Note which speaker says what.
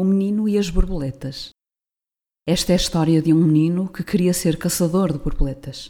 Speaker 1: O menino e as borboletas. Esta é a história de um menino que queria ser caçador de borboletas.